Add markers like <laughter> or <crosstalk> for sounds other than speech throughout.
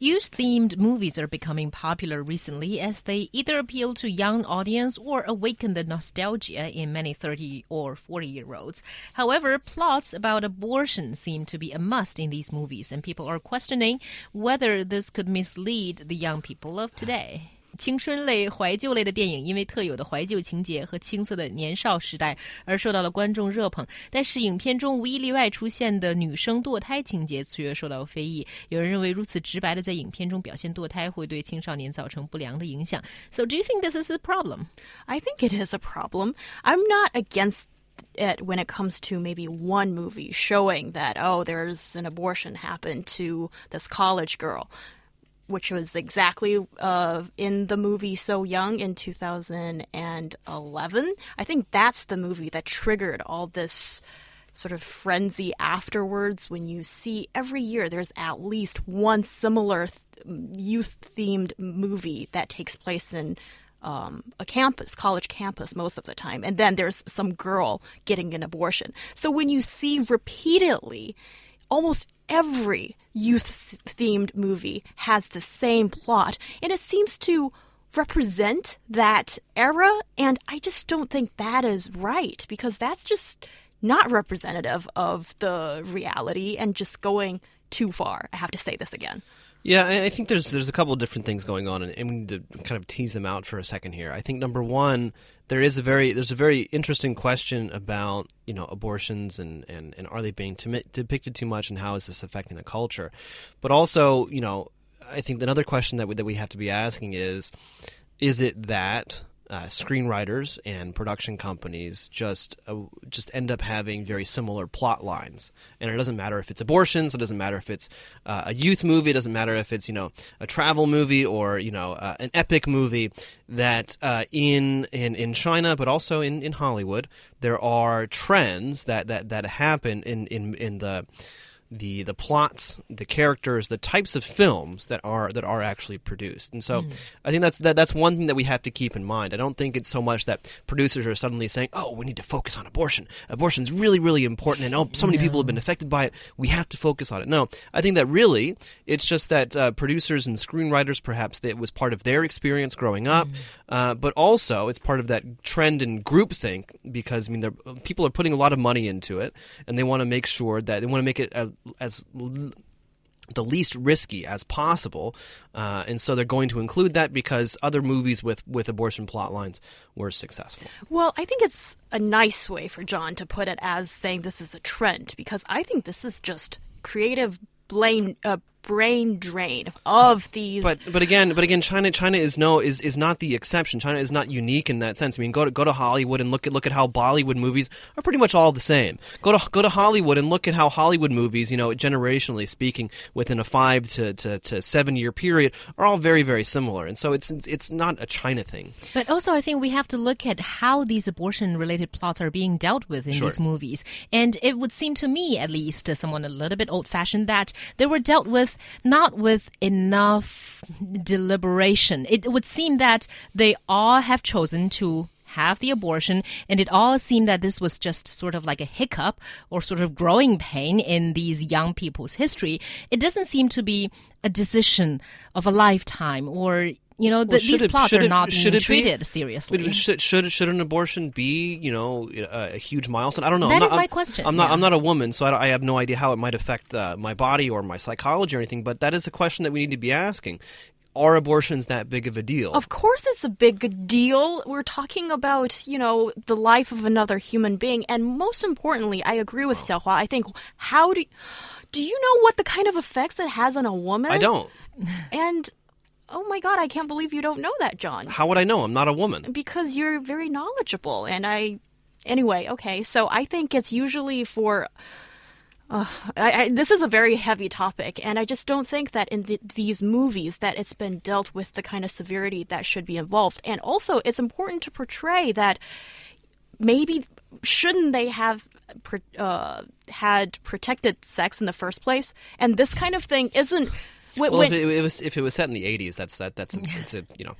Youth themed movies are becoming popular recently as they either appeal to young audience or awaken the nostalgia in many 30 or 40 year olds. However, plots about abortion seem to be a must in these movies, and people are questioning whether this could mislead the young people of today. 青春类、怀旧类的电影，因为特有的怀旧情节和青涩的年少时代而受到了观众热捧。但是，影片中无一例外出现的女生堕胎情节却受到非议。有人认为，如此直白的在影片中表现堕胎，会对青少年造成不良的影响。So, do you think this is a problem? I think it is a problem. I'm not against it when it comes to maybe one movie showing that oh there's an abortion happened to this college girl which was exactly uh, in the movie So Young in 2011. I think that's the movie that triggered all this sort of frenzy afterwards when you see every year there's at least one similar th youth themed movie that takes place in um, a campus, college campus, most of the time. And then there's some girl getting an abortion. So when you see repeatedly, almost every youth themed movie has the same plot, and it seems to represent that era. And I just don't think that is right because that's just not representative of the reality and just going too far. I have to say this again. Yeah, I think there's there's a couple of different things going on, and we need to kind of tease them out for a second here. I think number one, there is a very there's a very interesting question about you know abortions and and, and are they being depicted too much, and how is this affecting the culture? But also, you know, I think another question that we, that we have to be asking is, is it that uh, screenwriters and production companies just uh, just end up having very similar plot lines, and it doesn't matter if it's abortions, it doesn't matter if it's uh, a youth movie, it doesn't matter if it's you know a travel movie or you know uh, an epic movie. That uh, in in in China, but also in in Hollywood, there are trends that that that happen in in in the the the plots, the characters, the types of films that are that are actually produced. And so mm. I think that's that, that's one thing that we have to keep in mind. I don't think it's so much that producers are suddenly saying, "Oh, we need to focus on abortion. Abortion's really really important and oh, so many people have been affected by it. We have to focus on it." No, I think that really it's just that uh, producers and screenwriters perhaps that was part of their experience growing up, mm. uh, but also it's part of that trend and groupthink because I mean people are putting a lot of money into it and they want to make sure that they want to make it a as the least risky as possible, uh, and so they're going to include that because other movies with with abortion plot lines were successful. Well, I think it's a nice way for John to put it as saying this is a trend because I think this is just creative blame uh, brain drain of these. But but again, but again, China China is no is, is not the exception. China is not unique in that sense. I mean, go to go to Hollywood and look at look at how Bollywood movies are pretty much all the same. Go to go to Hollywood and look at how Hollywood movies, you know, generationally speaking, within a five to, to, to seven year period, are all very very similar. And so it's it's not a China thing. But also, I think we have to look at how these abortion related plots are being dealt with in sure. these movies. And it would seem to me, at least, uh, as someone a little bit old fashioned, that they were dealt with not with enough deliberation. It would seem that they all have chosen to have the abortion, and it all seemed that this was just sort of like a hiccup or sort of growing pain in these young people's history. It doesn't seem to be a decision of a lifetime or you know, well, these it, plots are it, not being treated be? seriously. Should, should, should an abortion be, you know, a, a huge milestone? I don't know. That I'm is not, my I'm, question. I'm not. Yeah. I'm not a woman, so I, I, have no idea how it might affect uh, my body or my psychology or anything. But that is a question that we need to be asking. Are abortions that big of a deal? Of course, it's a big deal. We're talking about, you know, the life of another human being, and most importantly, I agree with Xiaohua. I think how do do you know what the kind of effects it has on a woman? I don't. And Oh my god, I can't believe you don't know that, John. How would I know? I'm not a woman. Because you're very knowledgeable and I anyway, okay. So I think it's usually for uh, I, I, this is a very heavy topic, and I just don't think that in the, these movies that it's been dealt with the kind of severity that should be involved. And also, it's important to portray that maybe shouldn't they have uh, had protected sex in the first place, and this kind of thing isn't. When, Well, when- if it, it was if it was set in the '80s, that's that that's a, it's a you know,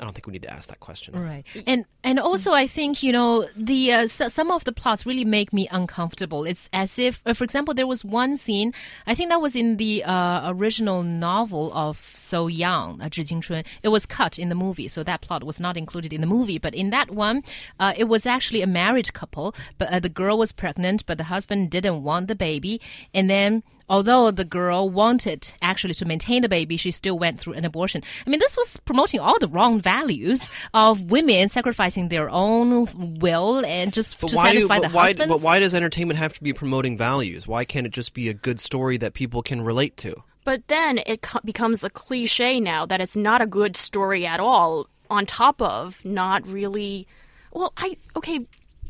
I don't think we need to ask that question. Right, and and also I think you know the uh, s- some of the plots really make me uncomfortable. It's as if, uh, for example, there was one scene. I think that was in the uh, original novel of So Young, uh, 致青春. It was cut in the movie, so that plot was not included in the movie. But in that one, uh, it was actually a married couple, but uh, the girl was pregnant, but the husband didn't want the baby, and then although the girl wanted actually to maintain the baby, she still went through an abortion. I mean, this was promoting all the wrong values of women sacrificing their own will and just But to why do satisfy but the why, husbands. but why does entertainment have to be promoting values? Why can't it just be a good story that people can relate to? But then it co- becomes a cliche now that it's not a good story at all, on top of not really. Well, I. Okay,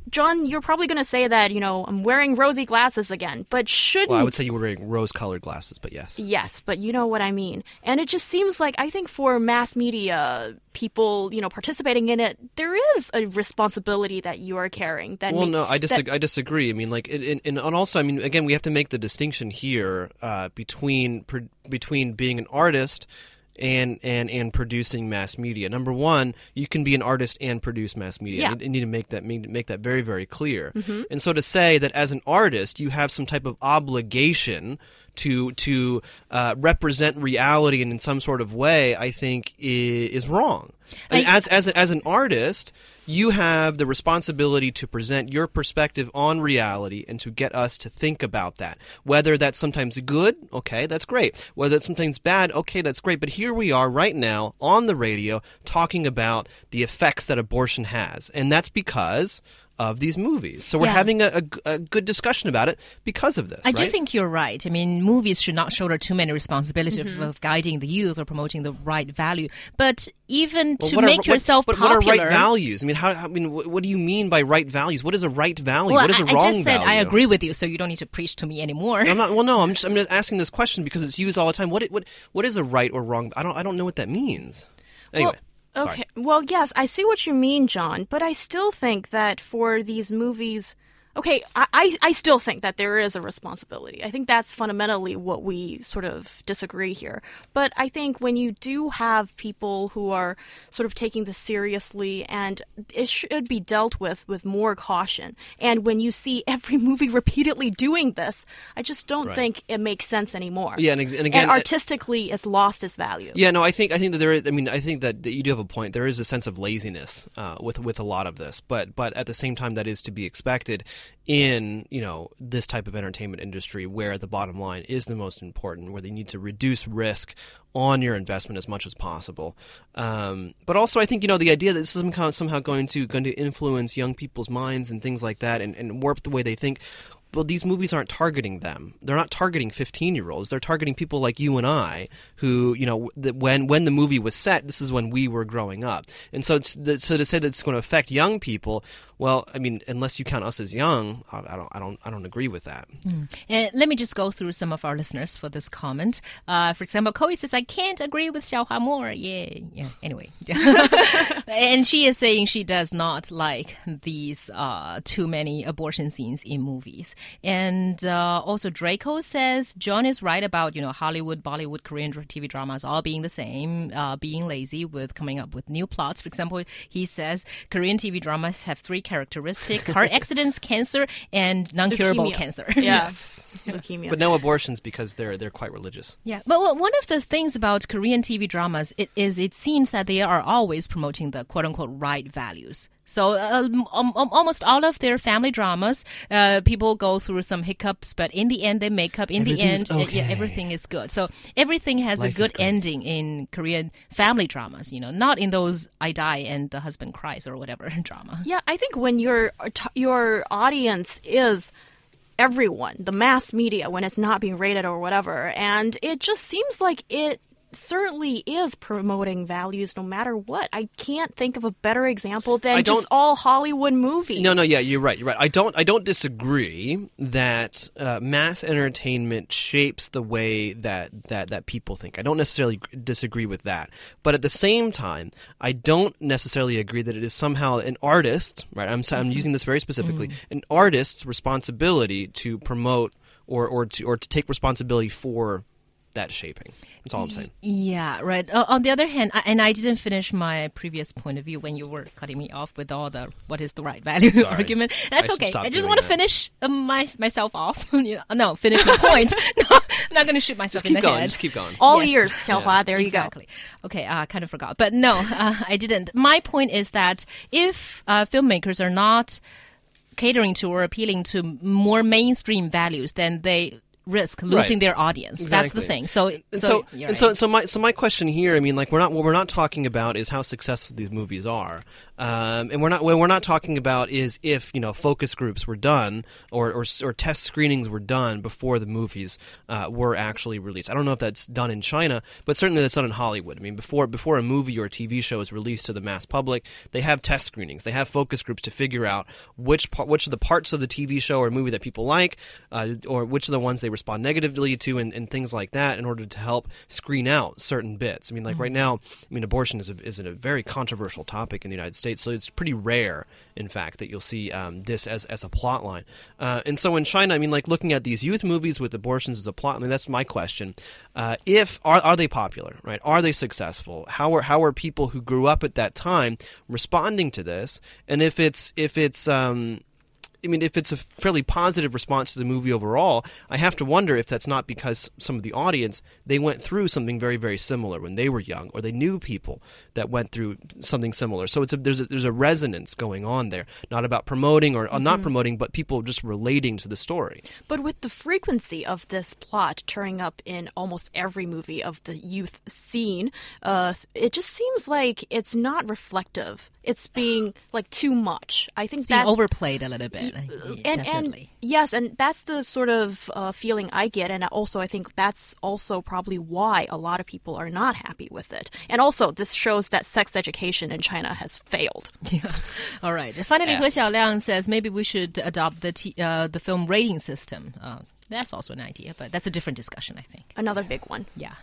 John, you're probably going to say that, you know, I'm wearing rosy glasses again, but shouldn't. Well, I would say you were wearing rose-colored glasses, but yes. Yes, but you know what I mean. And it just seems like I think for mass media people, you know, participating in it, there is a responsibility that you are carrying. That Well, no, I that- disagree. I disagree. I mean, like, and, and, also, I mean, again, we have to make the distinction here uh, between between being an artist and and and producing mass media. Number one, you can be an artist and produce mass media. Yeah. I need, to make that make, that very very clear. And so to say that as an artist, you have some type of obligation to to uh, represent reality and in some sort of way, I think is, is wrong. I as as as an artist, you have the responsibility to present your perspective on reality and to get us to think about that. Whether that's sometimes good, okay, that's great. Whether it's sometimes bad, okay, that's great. But here we are right now on the radio talking about the effects that abortion has, and that's because of these movies. So we're Yeah. having a good discussion about it because of this. I do think you're right. I mean, movies should not shoulder too many responsibilities Mm-hmm. of, of guiding the youth or promoting the right value. But even Well, to what are- make what- yourself popular, what are right values? I mean, how? I mean, what, what do you mean by right values? What is a right value? well, what is a I, wrong I just said I agree with you, so you don't need to preach to me anymore. I'm not. Well, no. I'm just. I'm just asking this question because it's used all the time. What? What? What is a right or wrong? I don't. I don't know what that means. Anyway. Well, okay. Well, yes, I see what you mean, John, but I still think that for these movies. Okay, I, I, I still think that there is a responsibility. I think that's fundamentally what we sort of disagree here. But I think when you do have people who are sort of taking this seriously and it should be dealt with with more caution. And when you see every <laughs> movie repeatedly doing this, I just don't Right. think it makes sense anymore. Yeah, and, ex- and again, and artistically, it's lost its value. Yeah, no, I think I think that there is. I mean, I think that, that you do have a point. There is a sense of laziness uh, with with a lot of this, but but at the same time, that is to be expected in you know this type of entertainment industry where the bottom line is the most important, where they need to reduce risk on your investment as much as possible. Um, but also, I think you know the idea that this is somehow going to going to influence young people's minds and things like that, and, and warp the way they think. Well, these movies aren't targeting them. They're not targeting 15 year olds. They're targeting people like you and I, who, you know, when when the movie was set, this is when we were growing up. And so, it's, so to say that it's going to affect young people, well, I mean, unless you count us as young, I, don't, I don't, I don't agree with that. And let me just go through some of our listeners for this comment. Uh, for example, Chloe says, I can't agree with Xiaohua more. Yay. Yeah. Anyway. <laughs> and she is saying she does not like these uh, too many abortion scenes in movies. And uh, also Draco says, John is right about, you know, Hollywood, Bollywood, Korean TV dramas all being the same, uh, being lazy with coming up with new plots. For example, he says Korean TV dramas have three characteristics, <laughs> heart accidents, cancer, and non-curable Leukemia. cancer. <laughs> Yes. Leukemia. But no abortions because they're they're quite religious. Yeah, but well, one of the things about Korean TV dramas it is it seems that they are always promoting the quote unquote right values. So um, um, um, almost all of their family dramas, uh, people go through some hiccups, but in the end they make up. In the end, uh, yeah, everything is good. So everything has Life a good ending in Korean family dramas. You know, not in those I die and the husband cries or whatever <laughs> drama. Yeah, I think when your your audience is everyone, the mass media, when it's not being rated or whatever, and it just seems like it certainly is promoting values no matter what. I can't think of a better example than just all Hollywood movies. No, no, yeah, you're right. You're right. I don't. I don't disagree that uh, mass entertainment shapes the way that, that that people think. I don't necessarily disagree with that. But at the same time, I don't necessarily agree that it is somehow an artist. Right. I'm. I'm using this very specifically. An artist's responsibility to promote or or to or to take responsibility for that shaping. That's all I'm saying. Yeah, right. Uh, on the other hand, I, and I didn't finish my previous point of view when you were cutting me off with all the what is the right value Sorry. <laughs> argument. That's should okay. I just want to finish uh, my, myself off. <laughs> No, finish my point. <laughs> no, I'm not going to shoot myself Just in keep the going. head. Just keep going. All Yes. ears, Xiaohua. There you go. exactly. Okay, I kind of forgot, but no, uh, I didn't. My point is that if uh, filmmakers are not catering to or appealing to more mainstream values, then they risk losing Right. their audience. That's the thing. So, and so, so, and so, right. so my so my question here, I mean, like we're not what we're not talking about is how successful these movies are, um, and we're not what we're not talking about is if you know focus groups were done or or, or test screenings were done before the movies uh, were actually released. I don't know if that's done in China, but certainly that's done in Hollywood. I mean, before before a movie or a TV show is released to the mass public, they have test screenings, they have focus groups to figure out which part, which of the parts of the TV show or movie that people like, uh, or which of the ones they respond negatively to, and, and things like that, in order to help screen out certain bits. I mean, like right now, I mean, abortion is a, is a very controversial topic in the United States, so it's pretty rare, in fact, that you'll see um, this as as a plot line. Uh, and so in China, I mean, like looking at these youth movies with abortions as a plot, I mean, that's my question. Uh, if are are they popular, right? Are they successful? How are how are people who grew up at that time responding to this? And if it's if it's um, I mean, if it's a fairly positive response to the movie overall, I have to wonder if that's not because some of the audience they went through something very, very similar when they were young, or they knew people that went through something similar. So it's a, there's a, there's a resonance going on there, not about promoting or uh, not promoting, but people just relating to the story. But with the frequency of this plot turning up in almost every movie of the youth scene, uh, it just seems like it's not reflective. It's being like too much. I think it's being overplayed a little bit. and and yes, and that's the sort of uh, feeling I get, and also I think that's also probably why a lot of people are not happy with it. And also, this shows that sex education in China has failed. <laughs> Yeah. All right. Finally, Yeah. He Xiaoliang says maybe we should adopt the t- uh, the film rating system. Uh, that's also an idea, but that's a different discussion, I think. Another big one. Yeah.